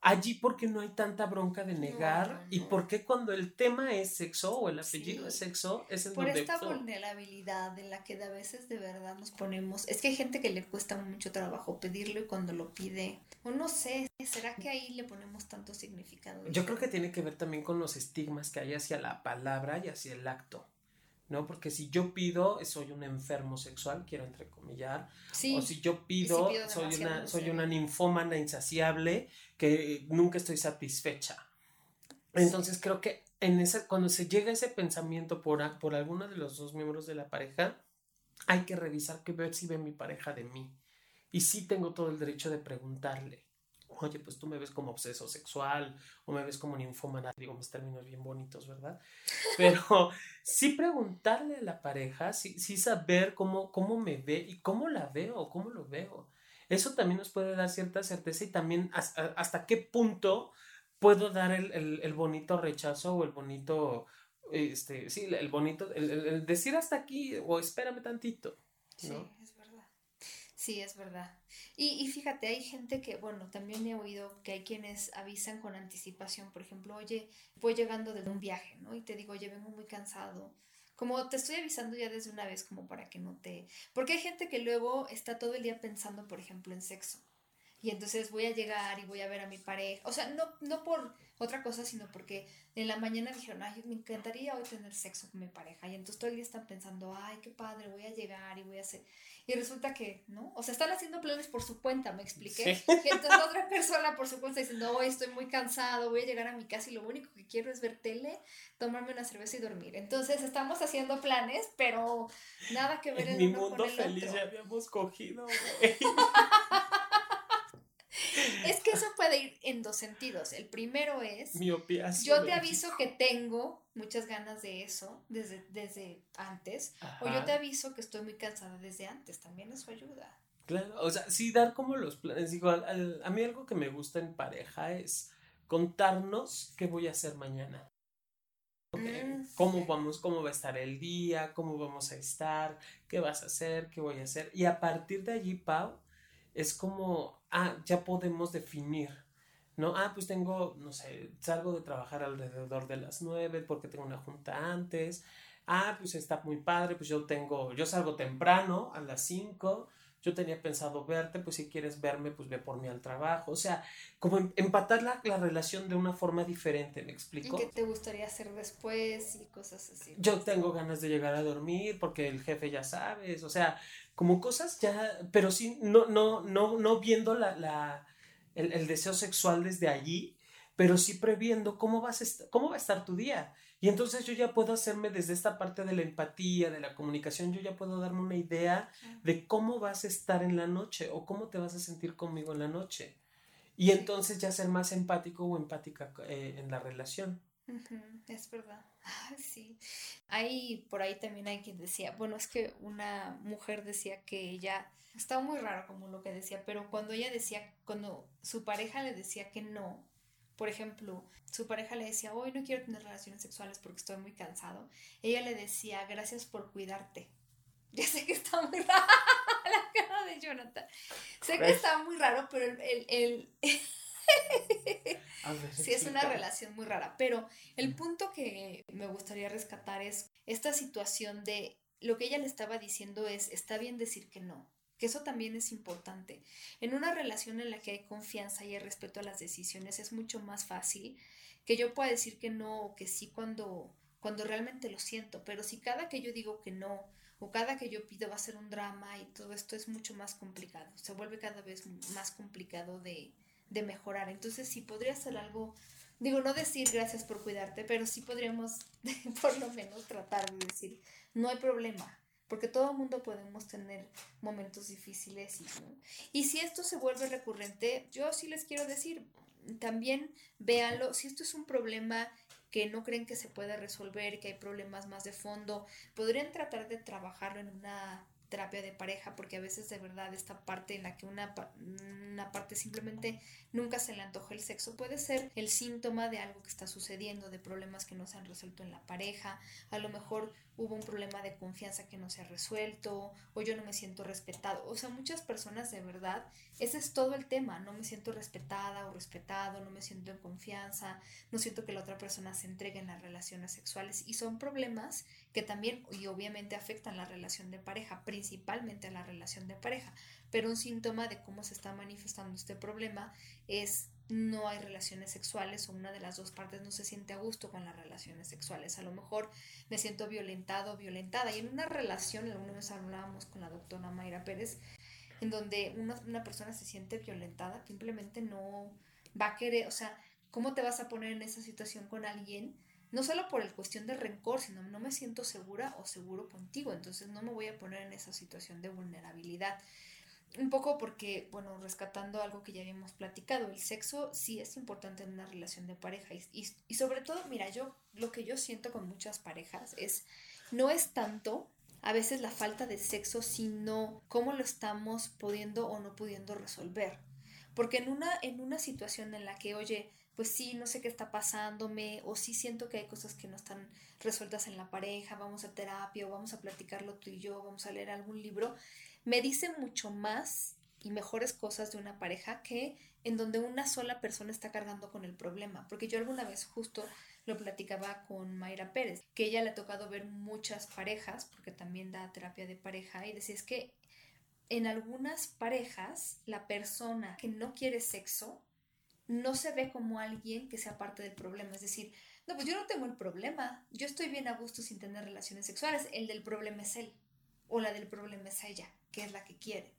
allí porque no hay tanta bronca de negar y porque cuando el tema es sexo o el apellido es sexo es el por esta vulnerabilidad en la que a veces de verdad nos ponemos es que hay gente que le cuesta mucho trabajo pedirlo y cuando lo pide o no sé será que ahí le ponemos tanto significado yo creo que tiene que ver también con los estigmas que hay hacia la palabra y hacia el acto ¿no? Porque si yo pido, soy un enfermo sexual, quiero entrecomillar, o si yo pido, soy, una, soy una ninfómana insaciable que nunca estoy satisfecha. Entonces creo que en ese, cuando se llega a ese pensamiento por, por alguno de los dos miembros de la pareja, hay que revisar qué ver si ve mi pareja de mí. Y sí tengo todo el derecho de preguntarle oye, pues tú me ves como obseso sexual o me ves como ninfómana, digo mis términos bien bonitos, ¿verdad? Pero sí preguntarle a la pareja, sí, sí saber cómo, cómo me ve y cómo la veo, cómo lo veo. Eso también nos puede dar cierta certeza y también hasta, qué punto puedo dar el, bonito rechazo o el bonito, este, sí, el bonito, el, decir hasta aquí o espérame tantito. ¿no? Sí. Sí, es verdad. Y, y, fíjate, hay gente que, bueno, también he oído que hay quienes avisan con anticipación, por ejemplo, oye, voy llegando de un viaje, ¿no? Y te digo, oye, vengo muy cansado. Como te estoy avisando ya desde una vez, como para que no te... Porque hay gente que luego está todo el día pensando, por ejemplo, en sexo. Y entonces voy a llegar y voy a ver a mi pareja. O sea, no, no por otra cosa, sino porque en la mañana dijeron, ay, me encantaría hoy tener sexo con mi pareja. Y entonces todo el día están pensando, ay, qué padre, voy a llegar y voy a hacer. Y resulta que, ¿no? O sea, están haciendo planes por su cuenta, me expliqué. Y entonces otra persona por su cuenta diciendo, hoy estoy muy cansado, voy a llegar a mi casa y lo único que quiero es ver tele, tomarme una cerveza y dormir. Entonces estamos haciendo planes, pero nada que ver en, mi mundo feliz ya habíamos cogido. puede ir en dos sentidos. El primero es, yo te aviso que tengo muchas ganas de eso desde, desde antes, o yo te aviso que estoy muy cansada desde antes, también eso ayuda. Claro, o sea, sí dar como los planes. Digo, a mí algo que me gusta en pareja es contarnos qué voy a hacer mañana. Mm. ¿Cómo vamos? ¿Cómo va a estar el día? ¿Cómo vamos a estar? ¿Qué vas a hacer? ¿Qué voy a hacer? Y a partir de allí, Pau, es como, ah, ya podemos definir, ¿no? Ah, pues tengo, no sé, salgo de trabajar alrededor de las nueve porque tengo una junta antes. Ah, pues está muy padre, pues yo tengo, yo salgo temprano a las cinco. Yo tenía pensado verte, pues si quieres verme, pues ve por mí al trabajo. O sea, como em, empatar la, la relación de una forma diferente, ¿me explico? ¿Y qué te gustaría hacer después y cosas así? Yo tengo ganas de llegar a dormir porque el jefe ya sabes, o sea, como cosas ya, pero sí, no, no, no, no viendo la, la el, el, deseo sexual desde allí, pero sí previendo cómo, vas a cómo va a estar tu día. Y entonces yo ya puedo hacerme desde esta parte de la empatía, de la comunicación, yo ya puedo darme una idea de cómo vas a estar en la noche o cómo te vas a sentir conmigo en la noche. Y entonces ya ser más empático o empática eh, en la relación. Es verdad. sí. Hay, por ahí también hay quien decía, bueno, es que una mujer decía que ella, estaba muy raro como lo que decía, pero cuando ella decía, cuando su pareja le decía que no, por ejemplo, su pareja le decía, hoy no quiero tener relaciones sexuales porque estoy muy cansado, ella le decía, gracias por cuidarte. Ya sé que está muy raro la cara de Jonathan. Sé que está muy raro, pero el, el sí, es una relación muy rara, pero el punto que me gustaría rescatar es esta situación de lo que ella le estaba diciendo es, está bien decir que no, que eso también es importante. En una relación en la que hay confianza y hay respeto a las decisiones es mucho más fácil que yo pueda decir que no o que sí cuando, cuando realmente lo siento, pero si cada que yo digo que no o cada que yo pido va a ser un drama y todo esto es mucho más complicado, se vuelve cada vez más complicado de, de mejorar. Entonces sí podría ser algo, digo, no decir gracias por cuidarte, pero sí podríamos por lo menos tratar de decir, no hay problema, porque todo el mundo podemos tener momentos difíciles y, y si esto se vuelve recurrente, yo sí les quiero decir, también véanlo, si esto es un problema que no creen que se pueda resolver, que hay problemas más de fondo, podrían tratar de trabajarlo en una terapia de pareja, porque a veces de verdad esta parte en la que una, una parte simplemente nunca se le antoja el sexo puede ser el síntoma de algo que está sucediendo, de problemas que no se han resuelto en la pareja, a lo mejor hubo un problema de confianza que no se ha resuelto, o yo no me siento respetado. O sea, muchas personas de verdad, ese es todo el tema, no me siento respetada o respetado, no me siento en confianza, no siento que la otra persona se entregue en las relaciones sexuales y son problemas que también y obviamente afectan la relación de pareja, principalmente la relación de pareja, pero un síntoma de cómo se está manifestando este problema es no hay relaciones sexuales o una de las dos partes no se siente a gusto con las relaciones sexuales. A lo mejor me siento violentado o violentada. Y en una relación, alguna vez hablábamos con la doctora Mayra Pérez, en donde una, una persona se siente violentada, simplemente no va a querer, o sea, ¿cómo te vas a poner en esa situación con alguien? No solo por el cuestión del rencor, sino no me siento segura o seguro contigo, entonces no me voy a poner en esa situación de vulnerabilidad un poco porque, bueno, rescatando algo que ya habíamos platicado, el sexo sí es importante en una relación de pareja y, y, sobre todo, mira, yo lo que yo siento con muchas parejas es, no es tanto a veces la falta de sexo, sino cómo lo estamos pudiendo o no pudiendo resolver. Porque en una, en una situación en la que, oye, pues sí, no sé qué está pasándome, o sí siento que hay cosas que no están resueltas en la pareja, vamos a terapia, o vamos a platicarlo tú y yo, vamos a leer algún libro, me dice mucho más y mejores cosas de una pareja que en donde una sola persona está cargando con el problema. Porque yo alguna vez justo lo platicaba con Mayra Pérez, que ella le ha tocado ver muchas parejas, porque también da terapia de pareja, y decía es que en algunas parejas la persona que no quiere sexo no se ve como alguien que sea parte del problema. Es decir, no, pues yo no tengo el problema, yo estoy bien a gusto sin tener relaciones sexuales, el del problema es él o la del problema es ella que es la que quiere.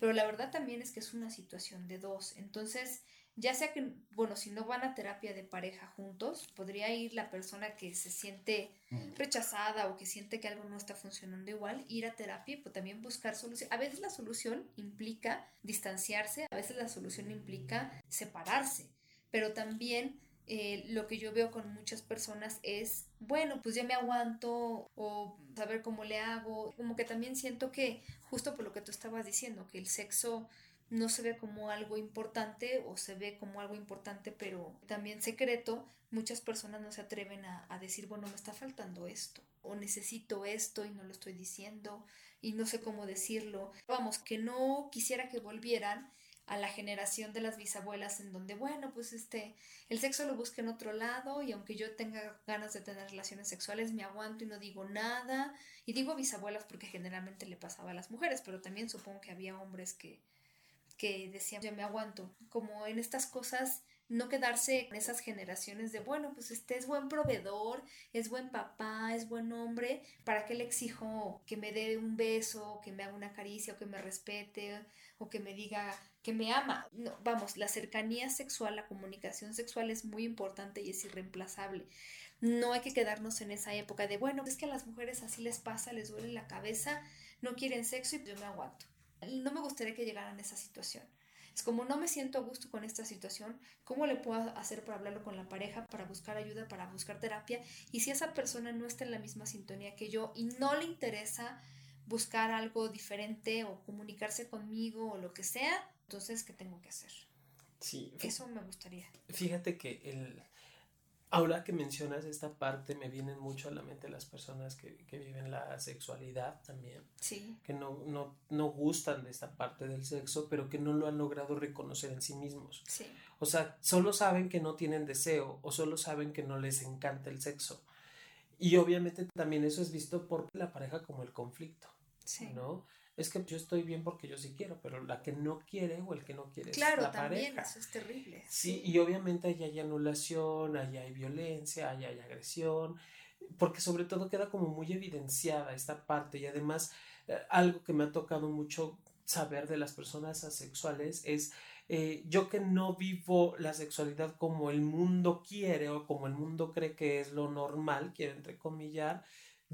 Pero la verdad también es que es una situación de dos. Entonces, ya sea que, bueno, si no van a terapia de pareja juntos, podría ir la persona que se siente rechazada o que siente que algo no está funcionando igual, ir a terapia y pues, también buscar solución. A veces la solución implica distanciarse, a veces la solución implica separarse, pero también eh, lo que yo veo con muchas personas es, bueno, pues ya me aguanto o saber cómo le hago. Como que también siento que, justo por lo que tú estabas diciendo, que el sexo no se ve como algo importante o se ve como algo importante pero también secreto, muchas personas no se atreven a, decir, bueno, me está faltando esto o necesito esto y no lo estoy diciendo y no sé cómo decirlo. Vamos, que no quisiera que volvieran a la generación de las bisabuelas en donde, bueno, pues este, el sexo lo busque en otro lado y aunque yo tenga ganas de tener relaciones sexuales, me aguanto y no digo nada. Y digo bisabuelas porque generalmente le pasaba a las mujeres, pero también supongo que había hombres que, que decían, yo me aguanto. Como en estas cosas no quedarse en esas generaciones de, bueno, pues este es buen proveedor, es buen papá, es buen hombre, ¿para qué le exijo que me dé un beso, que me haga una caricia o que me respete o que me diga que me ama? No, vamos, la cercanía sexual, la comunicación sexual es muy importante y es irreemplazable. No hay que quedarnos en esa época de, bueno, es que a las mujeres así les pasa, les duele la cabeza, no quieren sexo y yo me aguanto. No me gustaría que llegaran a esa situación. Es como no me siento a gusto con esta situación, ¿cómo le puedo hacer para hablarlo con la pareja, para buscar ayuda, para buscar terapia? Y si esa persona no está en la misma sintonía que yo y no le interesa buscar algo diferente o comunicarse conmigo o lo que sea, entonces, ¿qué tengo que hacer? Sí. Eso me gustaría. Fíjate que el, Ahora que mencionas esta parte, me vienen mucho a la mente las personas que, que viven la sexualidad también. Sí. Que no, no, no, gustan de esta parte del sexo, pero que no lo han logrado reconocer en sí mismos. Sí. O sea, solo saben que no tienen deseo o solo saben que no les encanta el sexo. Y obviamente también eso es visto por la pareja como el conflicto. Sí. ¿No? Es que yo estoy bien porque yo sí quiero, pero la que no quiere o el que no quiere claro, es la también, Eso es terrible. Sí, y obviamente ahí hay anulación, ahí hay violencia, ahí hay agresión, porque sobre todo queda como muy evidenciada esta parte y además eh, algo que me ha tocado mucho saber de las personas asexuales es eh, yo que no vivo la sexualidad como el mundo quiere o como el mundo cree que es lo normal, quiero entrecomillar,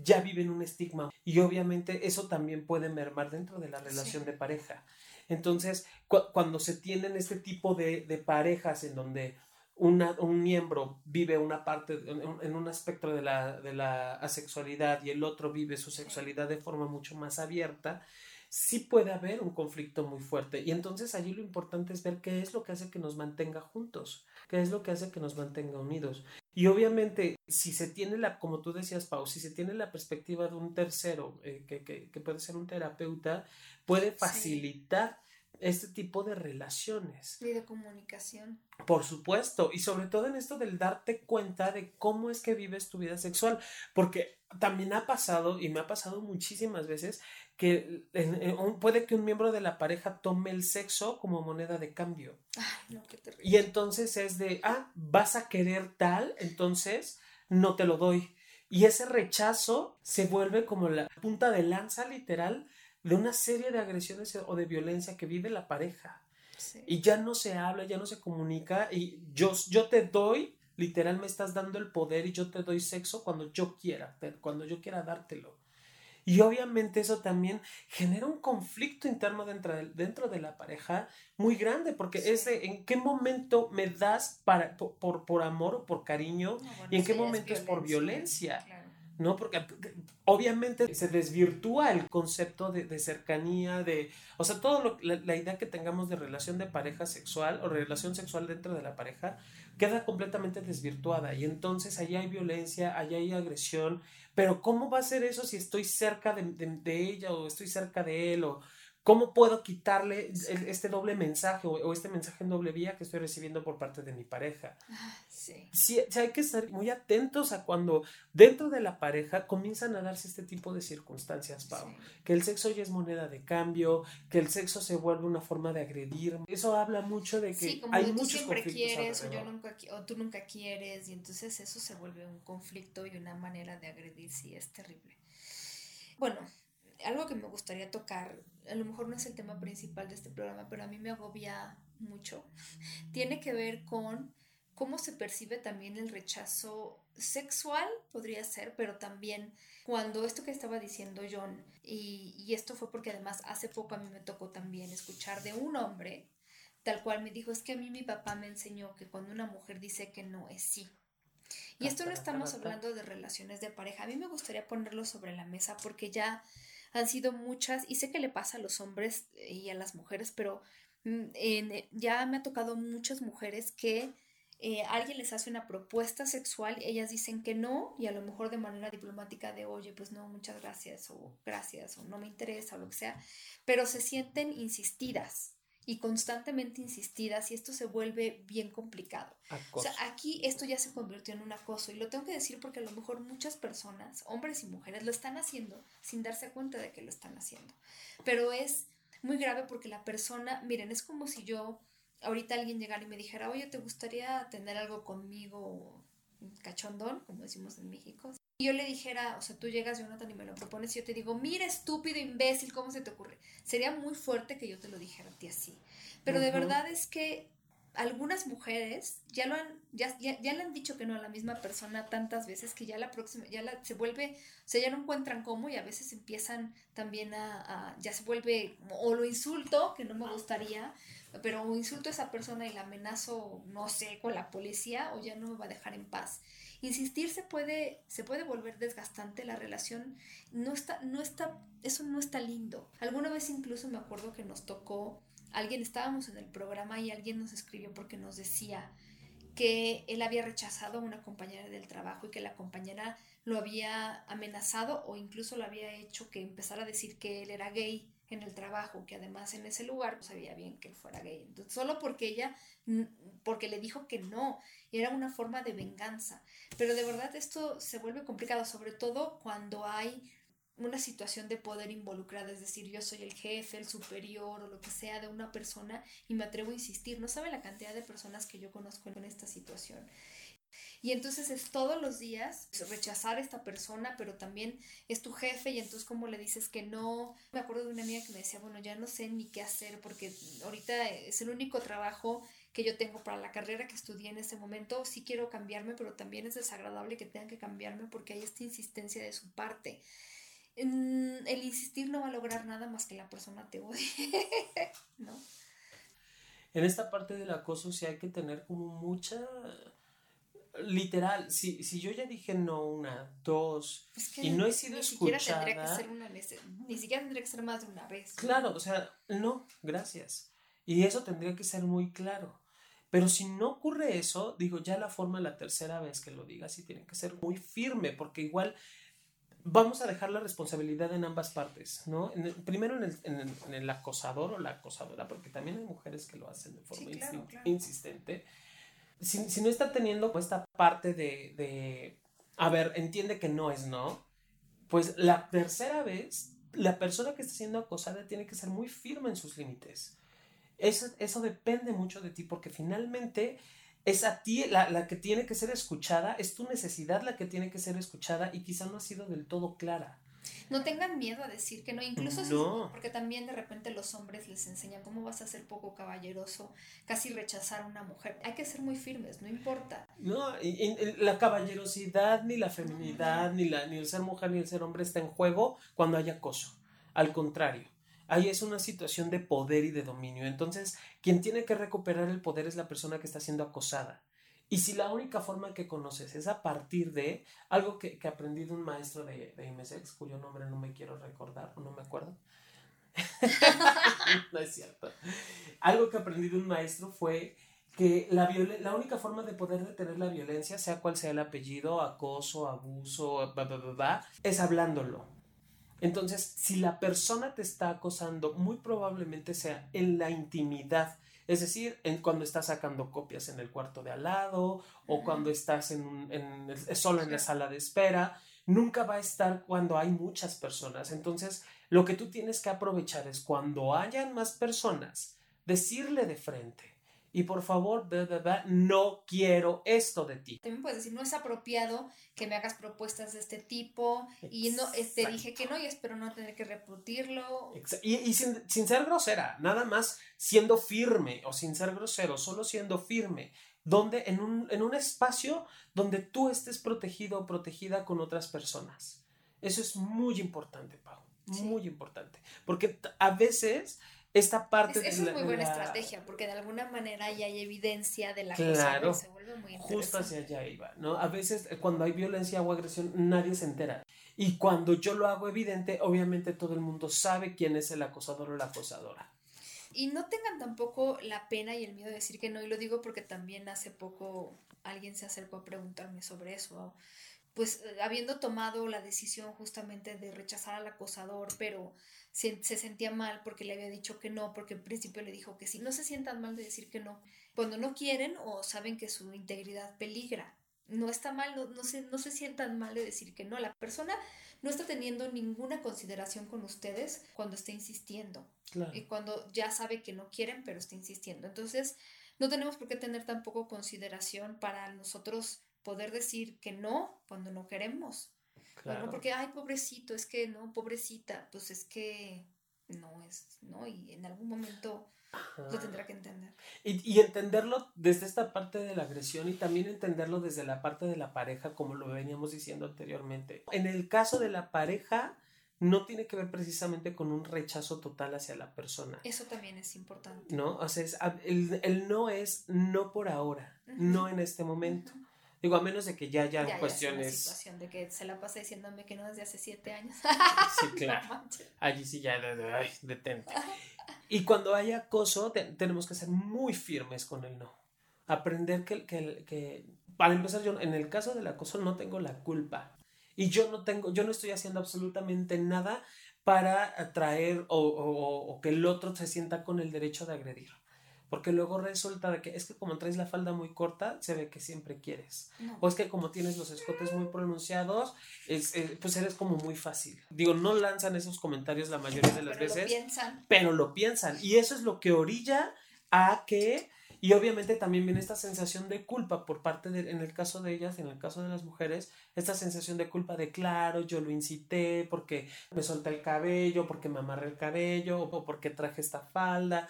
ya viven un estigma y obviamente eso también puede mermar dentro de la relación de pareja. Entonces, cuando se tienen este tipo de, de, parejas en donde un miembro vive una parte, en, un espectro de la, de la asexualidad y el otro vive su sexualidad de forma mucho más abierta, sí puede haber un conflicto muy fuerte. Y entonces allí lo importante es ver qué es lo que hace que nos mantenga juntos, qué es lo que hace que nos mantenga unidos. Y obviamente, si se tiene la, como tú decías, Pau, si se tiene la perspectiva de un tercero, eh, que, que, que, puede ser un terapeuta, puede facilitar este tipo de relaciones. Y de comunicación. Por supuesto, y sobre todo en esto del darte cuenta de cómo es que vives tu vida sexual, porque también ha pasado, y me ha pasado muchísimas veces, que puede que un miembro de la pareja tome el sexo como moneda de cambio. Ay, no, qué terrible. Y entonces es de, ah, vas a querer tal, entonces no te lo doy. Y ese rechazo se vuelve como la punta de lanza literal de una serie de agresiones o de violencia que vive la pareja. Y ya no se habla, ya no se comunica y yo, yo te doy, literal me estás dando el poder y yo te doy sexo cuando yo quiera, cuando yo quiera dártelo. Y obviamente eso también genera un conflicto interno dentro de, dentro de la pareja muy grande, porque es de en qué momento me das para, por, por, amor o por cariño y en qué momento es, por violencia. ¿No? Porque obviamente se desvirtúa el concepto de, cercanía, de, o sea, todo la, idea que tengamos de relación de pareja sexual o relación sexual dentro de la pareja queda completamente desvirtuada y entonces allá hay violencia, allá hay agresión, pero ¿cómo va a ser eso si estoy cerca de, de ella o estoy cerca de él o ¿Cómo puedo quitarle este doble mensaje o, este mensaje en doble vía que estoy recibiendo por parte de mi pareja? Ah, sí. sí. hay que estar muy atentos a cuando dentro de la pareja comienzan a darse este tipo de circunstancias, Pau. Que el sexo ya es moneda de cambio, que el sexo se vuelve una forma de agredir. Eso habla mucho de que sí, como hay tú siempre quieres o, yo nunca, o tú nunca quieres y entonces eso se vuelve un conflicto y una manera de agredir, sí, es terrible. Bueno, algo que me gustaría tocar, a lo mejor no es el tema principal de este programa, pero a mí me agobia mucho, tiene que ver con cómo se percibe también el rechazo sexual, podría ser, pero también cuando esto que estaba diciendo John, y, y esto fue porque además hace poco a mí me tocó también escuchar de un hombre, tal cual me dijo, es que a mí mi papá me enseñó que cuando una mujer dice que no es sí. Y esto no estamos hablando de relaciones de pareja. A mí me gustaría ponerlo sobre la mesa porque ya han sido muchas, y sé que le pasa a los hombres y a las mujeres, pero mm, eh, ya me ha tocado muchas mujeres que eh, alguien les hace una propuesta sexual, ellas dicen que no, y a lo mejor de manera diplomática de, oye, pues no, muchas gracias, o gracias, o no me interesa, o lo que sea, pero se sienten insistidas y constantemente insistidas y esto se vuelve bien complicado. O sea, aquí esto ya se convirtió en un acoso y lo tengo que decir porque a lo mejor muchas personas, hombres y mujeres, lo están haciendo sin darse cuenta de que lo están haciendo. Pero es muy grave porque la persona, miren, es como si yo ahorita alguien llegara y me dijera, oye, ¿te gustaría tener algo conmigo cachondón, como decimos en México? Y yo le dijera, o sea, tú llegas, Jonathan, y me lo propones, y yo te digo, mira, estúpido, imbécil, ¿cómo se te ocurre? Sería muy fuerte que yo te lo dijera a ti así. Pero de verdad es que algunas mujeres ya lo han, ya, ya, le han dicho que no a la misma persona tantas veces que ya la próxima, ya la, se vuelve, o sea, ya no encuentran cómo y a veces empiezan también a, ya se vuelve, o lo insulto, que no me gustaría, pero o insulto a esa persona y la amenazo, no sé, con la policía o ya no me va a dejar en paz. Insistir se puede, se puede volver desgastante, la relación no está, no está, eso no está lindo. Alguna vez incluso me acuerdo que nos tocó, alguien estábamos en el programa y alguien nos escribió porque nos decía que él había rechazado a una compañera del trabajo y que la compañera lo había amenazado o incluso lo había hecho que empezara a decir que él era gay en el trabajo, que además en ese lugar no sabía bien que él fuera gay. Solo porque ella, porque le dijo que no, era una forma de venganza. Pero de verdad esto se vuelve complicado, sobre todo cuando hay una situación de poder involucrada, es decir, yo soy el jefe, el superior o lo que sea de una persona y me atrevo a insistir. No sabe la cantidad de personas que yo conozco en esta situación. Y entonces es todos los días rechazar a esta persona, pero también es tu jefe y entonces como le dices que no. Me acuerdo de una amiga que me decía, bueno, ya no sé ni qué hacer porque ahorita es el único trabajo que yo tengo para la carrera que estudié en ese momento. Sí quiero cambiarme, pero también es desagradable que tengan que cambiarme porque hay esta insistencia de su parte. El insistir no va a lograr nada más que la persona te odie, ¿no? en esta parte del acoso sí hay que tener como mucha literal, si, si yo ya dije no una, dos, y no he sido ni escuchada. Siquiera tendría que ser una, ni siquiera tendría que ser más de una vez. Claro, o sea, no, gracias. Y eso tendría que ser muy claro. Pero si no ocurre eso, digo, ya la forma la tercera vez que lo digas sí tiene que ser muy firme, porque igual vamos a dejar la responsabilidad en ambas partes, ¿no? primero en el, en, el, acosador o la acosadora, porque también hay mujeres que lo hacen de forma insistente si, no está teniendo pues, esta parte de, de, a ver, entiende que no es no, pues la tercera vez, la persona que está siendo acosada tiene que ser muy firme en sus límites. Eso, eso depende mucho de ti, porque finalmente es a ti la, la, que tiene que ser escuchada, es tu necesidad la que tiene que ser escuchada y quizá no ha sido del todo clara. No tengan miedo a decir que no, incluso no. porque también de repente los hombres les enseñan cómo vas a ser poco caballeroso, casi rechazar a una mujer. Hay que ser muy firmes, no importa. No, y, la caballerosidad, ni la feminidad, ni, la, ni el ser mujer, ni el ser hombre está en juego cuando hay acoso. Al contrario. Ahí es una situación de poder y de dominio. Entonces, quien tiene que recuperar el poder es la persona que está siendo acosada. Y si la única forma que conoces es a partir de algo que, que aprendí de un maestro de, de MSX, cuyo nombre no me quiero recordar no me acuerdo. no es cierto. Algo que aprendí de un maestro fue que la, la única forma de poder detener la violencia, sea cual sea el apellido, acoso, abuso, es hablándolo. Entonces, si la persona te está acosando, muy probablemente sea en la intimidad es decir, en, cuando estás sacando copias en el cuarto de al lado o cuando estás en, en, solo en la sala de espera, nunca va a estar cuando hay muchas personas. Entonces, lo que tú tienes que aprovechar es cuando hayan más personas, decirle de frente, y por favor, no quiero esto de ti. También puedes decir, no es apropiado que me hagas propuestas de este tipo y no te dije que no y espero no tener que repetirlo. Y, sin, ser grosera, nada más siendo firme o sin ser grosero, solo siendo firme. Donde, en, un, en un espacio donde tú estés protegido o protegida con otras personas. Eso es muy importante, Pau. Muy importante. Porque a veces esta parte es, es muy buena estrategia porque de alguna manera ya hay evidencia de la claro, cosa se vuelve muy justo hacia allá iba no a veces eh, cuando hay violencia o agresión nadie se entera. Y cuando yo lo hago evidente obviamente todo el mundo sabe quién es el acosador o la acosadora. Y no tengan tampoco la pena y el miedo de decir que no y lo digo porque también hace poco alguien se acercó a preguntarme sobre eso pues eh, habiendo tomado la decisión justamente de rechazar al acosador pero se, sentía mal porque le había dicho que no, porque en principio le dijo que sí. No se sientan mal de decir que no. Cuando no quieren o saben que su integridad peligra, no está mal, no, no, se, no se sientan mal de decir que no. La persona no está teniendo ninguna consideración con ustedes cuando está insistiendo. Y cuando ya sabe que no quieren, pero está insistiendo. Entonces, no tenemos por qué tener tampoco consideración para nosotros poder decir que no cuando no queremos. Claro. porque, ay, pobrecito, es que no, pobrecita, pues es que no es, ¿no? Y en algún momento lo tendrá que entender. Y, y, entenderlo desde esta parte de la agresión y también entenderlo desde la parte de la pareja, como lo veníamos diciendo anteriormente. En el caso de la pareja, no tiene que ver precisamente con un rechazo total hacia la persona. Eso también es importante. ¿No? O sea, el, el no es no por ahora, no en este momento. Digo, a menos de que ya haya cuestiones. Ya situación de que se la pasa diciéndome que no desde hace siete años. sí, claro. Allí sí ya, ay, detente. Y cuando hay acoso, tenemos que ser muy firmes con el no. Aprender que, que, que, para empezar, yo en el caso del acoso no tengo la culpa. Y yo no tengo, yo no estoy haciendo absolutamente nada para atraer o, o, o que el otro se sienta con el derecho de agredir. Porque luego resulta de que es que como traes la falda muy corta, se ve que siempre quieres. O es que como tienes los escotes muy pronunciados, es, eh, pues eres como muy fácil. Digo, no lanzan esos comentarios la mayoría de las pero veces. Lo piensan. Pero lo piensan. Y eso es lo que orilla a que... Y obviamente también viene esta sensación de culpa por parte de, en el caso de ellas, en el caso de las mujeres, esta sensación de culpa de, claro, yo lo incité porque me solté el cabello, porque me amarré el cabello, o porque traje esta falda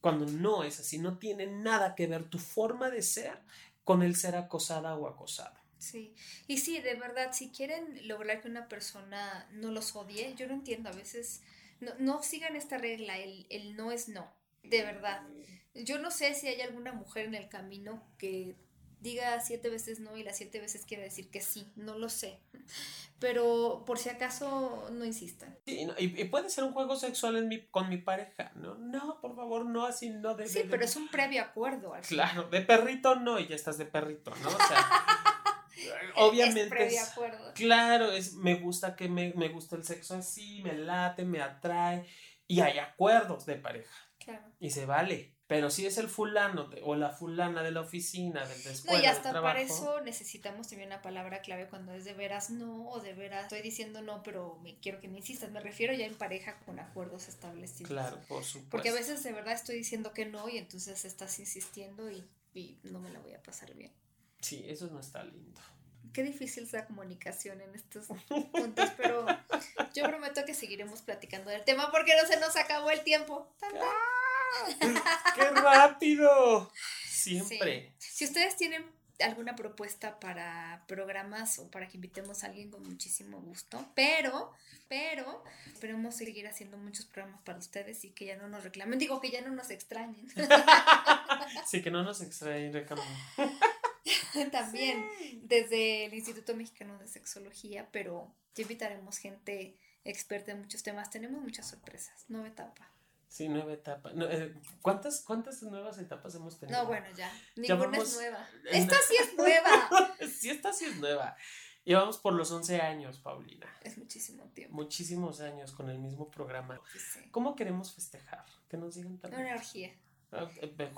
cuando no es así, no tiene nada que ver tu forma de ser con el ser acosada o acosado. Sí, y sí, de verdad, si quieren lograr que una persona no los odie, yo no entiendo, a veces no, no sigan esta regla, el, el no es no. De verdad. Yo no sé si hay alguna mujer en el camino que diga siete veces no y las siete veces quiere decir que sí, no lo sé. Pero por si acaso no insistan. Sí, y, puede ser un juego sexual en mi, con mi pareja, ¿no? No, por favor, no, así no de... Sí, pero es un previo acuerdo. claro, de perrito no y ya estás de perrito, ¿no? O sea... obviamente. Es previo acuerdo. Claro, es, me gusta que me, me gusta el sexo así, me late, me atrae. Y hay acuerdos de pareja. Claro. Y se vale. Pero si es el fulano o la fulana de la oficina, del de No, y hasta para eso necesitamos también una palabra clave cuando es de veras no o de veras estoy diciendo no, pero me quiero que me insistas. Me refiero ya en pareja con acuerdos establecidos. Claro, por supuesto. Porque a veces de verdad estoy diciendo que no y entonces estás insistiendo y, y no me la voy a pasar bien. Sí, eso no está lindo. Qué difícil es la comunicación en estos puntos, pero yo prometo que seguiremos platicando del tema porque no se nos acabó el tiempo. ¡Qué rápido! Siempre. Si ustedes tienen alguna propuesta para programas o para que invitemos a alguien con muchísimo gusto, pero, pero esperemos seguir haciendo muchos programas para ustedes y que ya no nos reclamen, digo que ya no nos extrañen. sí, que no nos extrañen, reclamen. También desde el Instituto Mexicano de Sexología, pero ya invitaremos gente experta en muchos temas. Tenemos muchas sorpresas, nueva etapa. Sí, nueva etapa. Eh, ¿cuántas, ¿Cuántas nuevas etapas hemos tenido? No, bueno, ya. Ninguna es nueva. Esta sí es nueva. sí, esta sí es nueva. Llevamos por los 11 años, Paulina. Es muchísimo tiempo. Muchísimos años con el mismo programa. ¿Cómo queremos festejar? Que nos digan también. Una energía. Ah,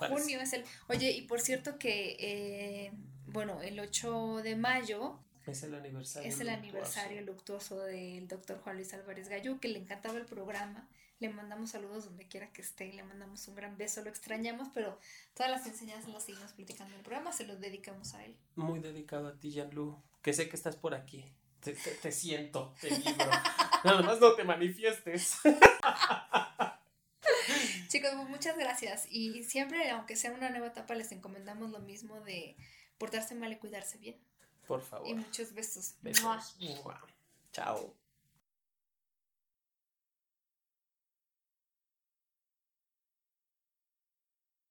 Junio es el... Oye, y por cierto que, eh, bueno, el 8 de mayo es el aniversario. Es el aniversario luctuoso del doctor Juan Luis Álvarez Gallo, que le encantaba el programa. Le mandamos saludos donde quiera que esté y le mandamos un gran beso. Lo extrañamos, pero todas las enseñanzas las seguimos platicando en el programa, se los dedicamos a él. Muy dedicado a ti, Jean-Lu, que sé que estás por aquí. Te, te siento, te libro. Nada más no te manifiestes. Chicos, pues, muchas gracias. Y siempre, aunque sea una nueva etapa, les encomendamos lo mismo de portarse mal y cuidarse bien. Por favor. Y muchos besos. Besos. Chao.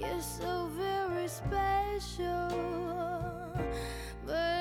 You're so very special. But